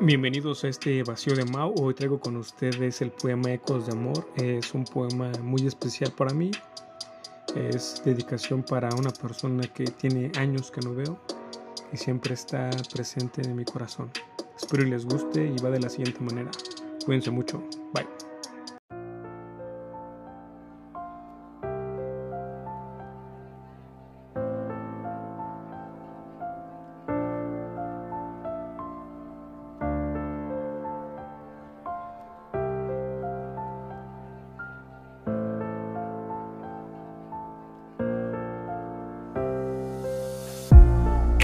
Bienvenidos a este vacío de Mao. Hoy traigo con ustedes el poema Ecos de Amor. Es un poema muy especial para mí. Es dedicación para una persona que tiene años que no veo y siempre está presente en mi corazón. Espero y les guste y va de la siguiente manera. Cuídense mucho. Bye.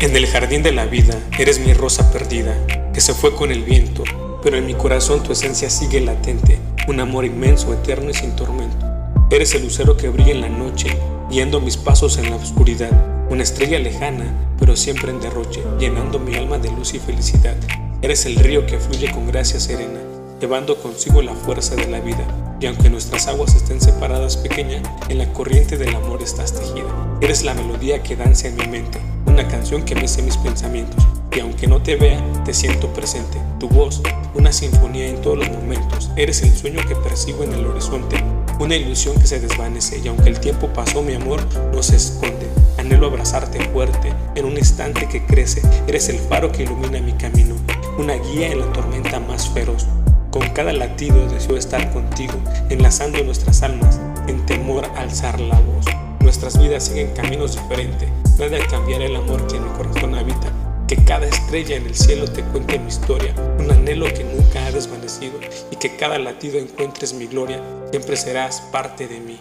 En el jardín de la vida eres mi rosa perdida, que se fue con el viento, pero en mi corazón tu esencia sigue latente, un amor inmenso, eterno y sin tormento. Eres el lucero que brilla en la noche, guiando mis pasos en la oscuridad, una estrella lejana, pero siempre en derroche, llenando mi alma de luz y felicidad. Eres el río que fluye con gracia serena, llevando consigo la fuerza de la vida, y aunque nuestras aguas estén separadas pequeña, en la corriente del amor estás tejida. Eres la melodía que danza en mi mente, una canción que mece mis pensamientos. Y aunque no te vea, te siento presente. Tu voz, una sinfonía en todos los momentos. Eres el sueño que persigo en el horizonte, una ilusión que se desvanece. Y aunque el tiempo pasó, mi amor no se esconde. Anhelo abrazarte fuerte, en un instante que crece. Eres el faro que ilumina mi camino, una guía en la tormenta más feroz. Con cada latido deseo estar contigo, enlazando nuestras almas, en temor alzar la voz. Nuestras vidas siguen caminos diferentes, nada cambiar el amor que en mi corazón habita. Que cada estrella en el cielo te cuente mi historia, un anhelo que nunca ha desvanecido y que cada latido encuentres mi gloria, siempre serás parte de mí.